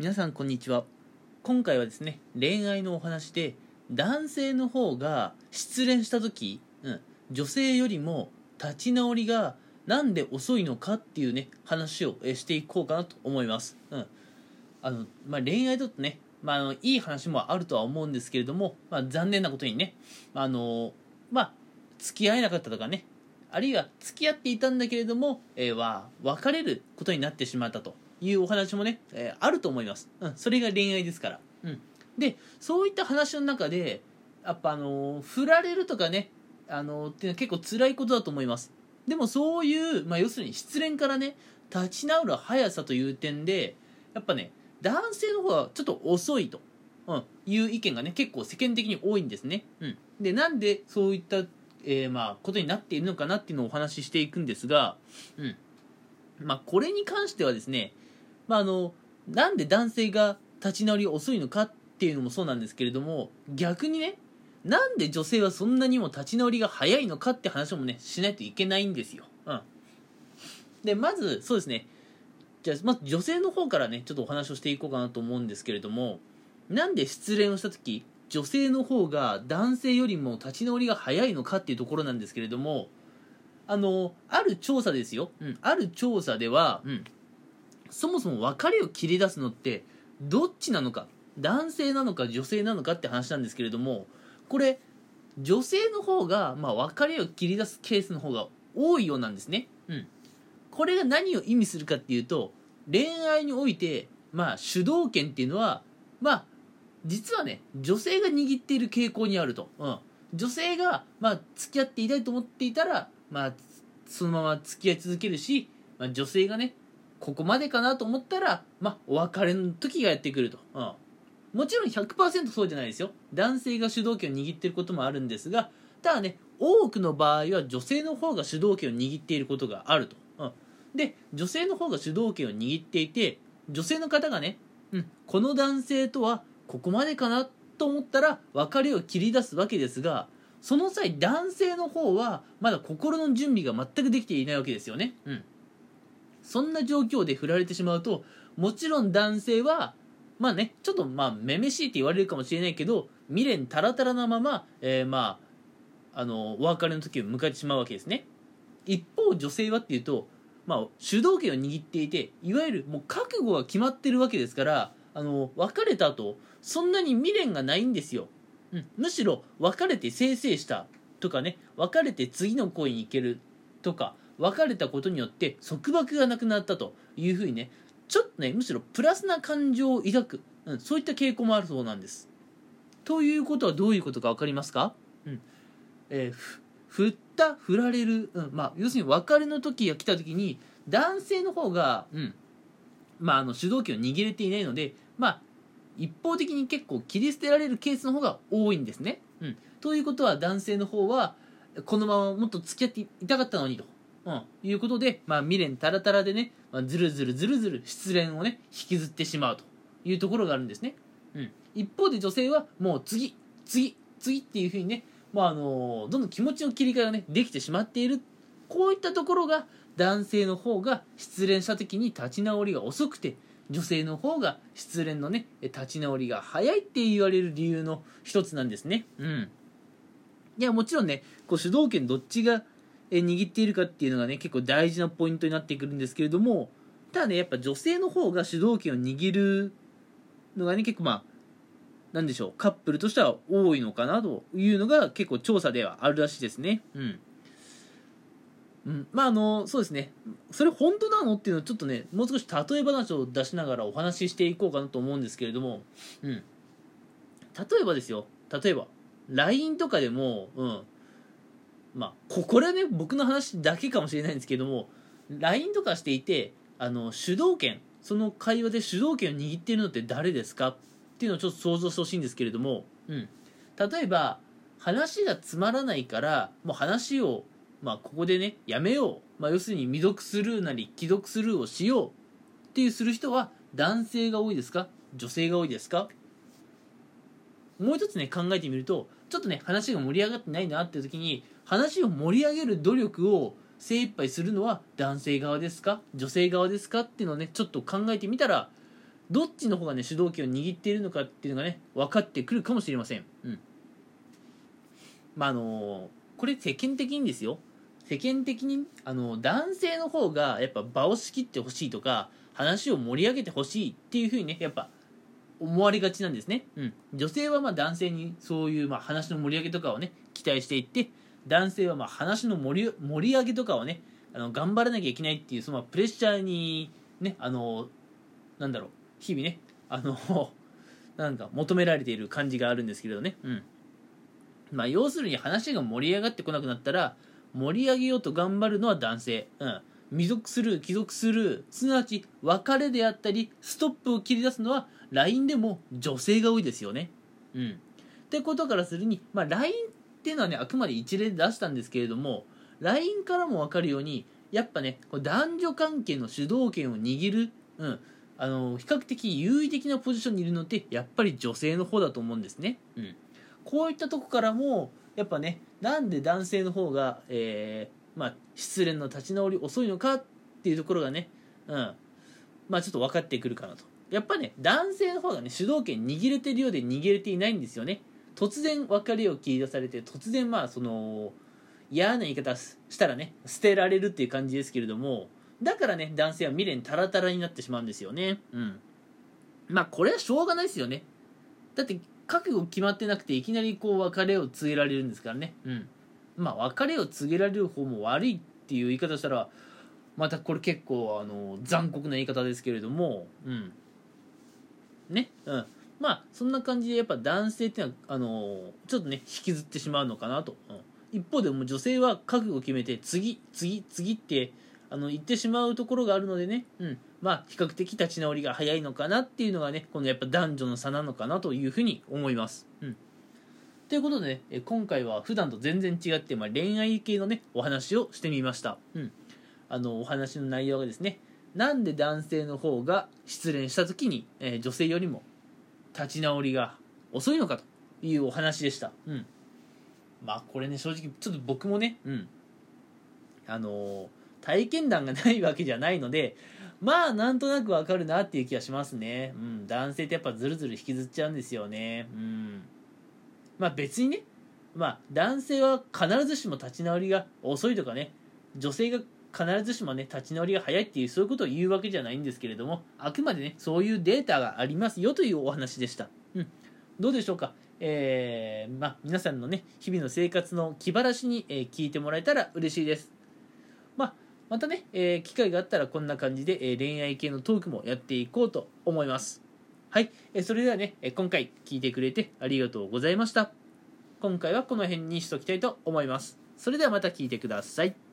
皆さんこんにちは。今回はですね恋愛のお話で男性の方が失恋した時、うん、女性よりも立ち直りがなんで遅いのかっていうね話をしていこうかなと思います、うん。あのまあ、恋愛だとね、まあ、あのいい話もあるとは思うんですけれども、まあ、残念なことにねあのまあ付き合えなかったとかねあるいは付き合っていたんだけれども、えー、は別れることになってしまったと。いうお話もね、えー、あると思います、うん、それが恋愛ですから、うん、でそういった話の中でやっぱあのー、振られるとかねあのー、っていうのは結構辛いことだと思います。でもそういう、まあ、要するに失恋からね立ち直る速さという点でやっぱね男性の方はちょっと遅いと、うん、いう意見がね結構世間的に多いんですね、うん、でなんでそういった、えー、まあことになっているのかなっていうのをお話ししていくんですが、うん。まあ、これに関してはですねまあ、あのなんで男性が立ち直り遅いのかっていうのもそうなんですけれども逆にねなんで女性はそんなにも立ち直りが早いのかって話もねしないといけないんですよ。うん、でまずそうですね。じゃあまず女性の方からねちょっとお話をしていこうかなと思うんですけれどもなんで失恋をした時女性の方が男性よりも立ち直りが早いのかっていうところなんですけれどもあのある調査ですよ、うん、ある調査では、うん、そもそも別れを切り出すのってどっちなのか男性なのか女性なのかって話なんですけれどもこれ女性の方が、まあ、別れを切り出すケースの方が多いようなんですね。うん。これが何を意味するかっていうと恋愛において、まあ、主導権っていうのはまあ実はね女性が握っている傾向にあると。うん。女性が、まあ、付き合っていたいと思っていたら、まあ、そのまま付き合い続けるし、まあ、女性がねここまでかなと思ったら、まあ、お別れの時がやってくると。うん。もちろん100%そうじゃないですよ。男性が主導権を握っていることもあるんですが、ただね、多くの場合は女性の方が主導権を握っていることがあると。うん。で、女性の方が主導権を握っていて、女性の方がね、うん、この男性とはここまでかなと思ったら別れを切り出すわけですが、その際男性の方はまだ心の準備が全くできていないわけですよね。うん。そんな状況で振られてしまうともちろん男性はまあねちょっとまあめめしいって言われるかもしれないけど未練タラタラなまま、えー、まああのお別れの時を迎えてしまうわけですね。一方女性はっていうと、まあ、主導権を握っていていわゆるもう覚悟が決まってるわけですからあの別れた後そんなに未練がないんですよ、うん、むしろ別れてせいせいしたとかね別れて次の恋に行けるとか別れたことによって束縛がなくなったというふうにねちょっとねむしろプラスな感情を抱く、うん、そういった傾向もあるそうなんです。ということはどういうことか分かりますか、うん。えー、振った振られる、うんまあ、要するに別れの時が来た時に男性の方が、うんまあ、あの主導権を握れていないので、まあ、一方的に結構切り捨てられるケースの方が多いんですね。うん、ということは男性の方はこのままもっと付き合っていたかったのにと。うん、いうことで、まあ、未練たらたらでね、まあ、ずるずるずるずる失恋をね引きずってしまうと。いうところがあるんですね、うん、一方で女性はもう次次次っていうふうにね、まあ、あのどんどん気持ちの切り替えがねできてしまっている。こういったところが男性の方が失恋した時に立ち直りが遅くて女性の方が失恋のね立ち直りが早いって言われる理由の一つなんですね。うん。いやもちろんねこう主導権どっちが握っているかっていうのがね結構大事なポイントになってくるんですけれどもただねやっぱ女性の方が主導権を握るのがね結構まあなんでしょうカップルとしては多いのかなというのが結構調査ではあるらしいですね。うん。うん、まああのそうですね。それ本当なのっていうのをちょっとねもう少し例え話を出しながらお話ししていこうかなと思うんですけれども、うん、例えばですよ。例えば LINE とかでも、うん、まあここれはね僕の話だけかもしれないんですけども LINE とかしていてあの主導権その会話で主導権を握っているのって誰ですか？っていうのをちょっと想像してほしいんですけれども、うん、例えば話がつまらないからもう話を、まあ、ここでねやめよう、まあ、要するに未読スルーなり既読スルーをしよう。っていうする人は男性が多いですか？女性が多いですか？もう一つね考えてみるとちょっとね話が盛り上がってないなっていう時に話を盛り上げる努力を精一杯するのは男性側ですか？女性側ですか？っていうのをねちょっと考えてみたらどっちの方がね主導権を握っているのかっていうのがね分かってくるかもしれません。うん。まああのこれ世間的にですよ。世間的にあの男性の方がやっぱ場を仕切ってほしいとか話を盛り上げてほしいっていうふうにねやっぱ思われがちなんですね、うん、女性はま男性にそういうまあ話の盛り上げとかをね期待していって男性はま話の盛り盛り上げとかをねあの頑張らなきゃいけないっていうそのプレッシャーにねあのなんだろう日々ねあのなんか求められている感じがあるんですけれどね。うん。まあ要するに話が盛り上がってこなくなったら盛り上げようと頑張るのは男性。うん。未属する帰属するすなわち別れであったりストップを切り出すのは LINE でも女性が多いですよね。うん。ってことからするに、まあ、LINE っていうのはねあくまで一例で出したんですけれども LINE からも分かるようにやっぱね男女関係の主導権を握る、うん、あの比較的優位的なポジションにいるのってやっぱり女性の方だと思うんですね、うん、こういったとこからもやっぱねなんで男性の方が、えー、まあ、失恋の立ち直り遅いのかっていうところがね、うん、まあちょっと分かってくるかなと。やっぱね男性の方がね主導権握れてるようで握れていないんですよね。突然別れを切り出されて突然まあその嫌な言い方したらね捨てられるっていう感じですけれどもだからね男性は未練タラタラになってしまうんですよね。うん。まあこれはしょうがないですよね。だって覚悟決まってなくていきなりこう別れを告げられるんですからね。うん。まあ別れを告げられる方も悪いっていう言い方したらまたこれ結構あの残酷な言い方ですけれどもうん。ねうん。まあそんな感じでやっぱ男性っていうのはあのちょっとね引きずってしまうのかなと、うん、一方でも女性は覚悟を決めて次次次ってあの言ってしまうところがあるのでね、うん、まあ比較的立ち直りが早いのかなっていうのがねこのやっぱ男女の差なのかなというふうに思います。うん。ということで、ね、今回は普段と全然違って、まあ、恋愛系のねお話をしてみました。うん、あのお話の内容がですねなんで男性の方が失恋した時に、えー、女性よりも立ち直りが遅いのかというお話でした。うん。まあこれね正直ちょっと僕もね、うん。あのー、体験談がないわけじゃないので、まあなんとなくわかるなっていう気がしますね。うん。男性ってやっぱズルズル引きずっちゃうんですよね。うん。まあ別にね、まあ男性は必ずしも立ち直りが遅いとかね、女性が必ずしもね立ち直りが早いっていうそういうことを言うわけじゃないんですけれどもあくまでねそういうデータがありますよというお話でした、うん、どうでしょうか？えー、まあ皆さんのね日々の生活の気晴らしに、えー、聞いてもらえたら嬉しいです。まあまたね、えー、機会があったらこんな感じで、え、恋愛系のトークもやっていこうと思います。はい、え、それではね、え今回聞いてくれてありがとうございました。今回はこの辺にしときたいと思います。それではまた聞いてください。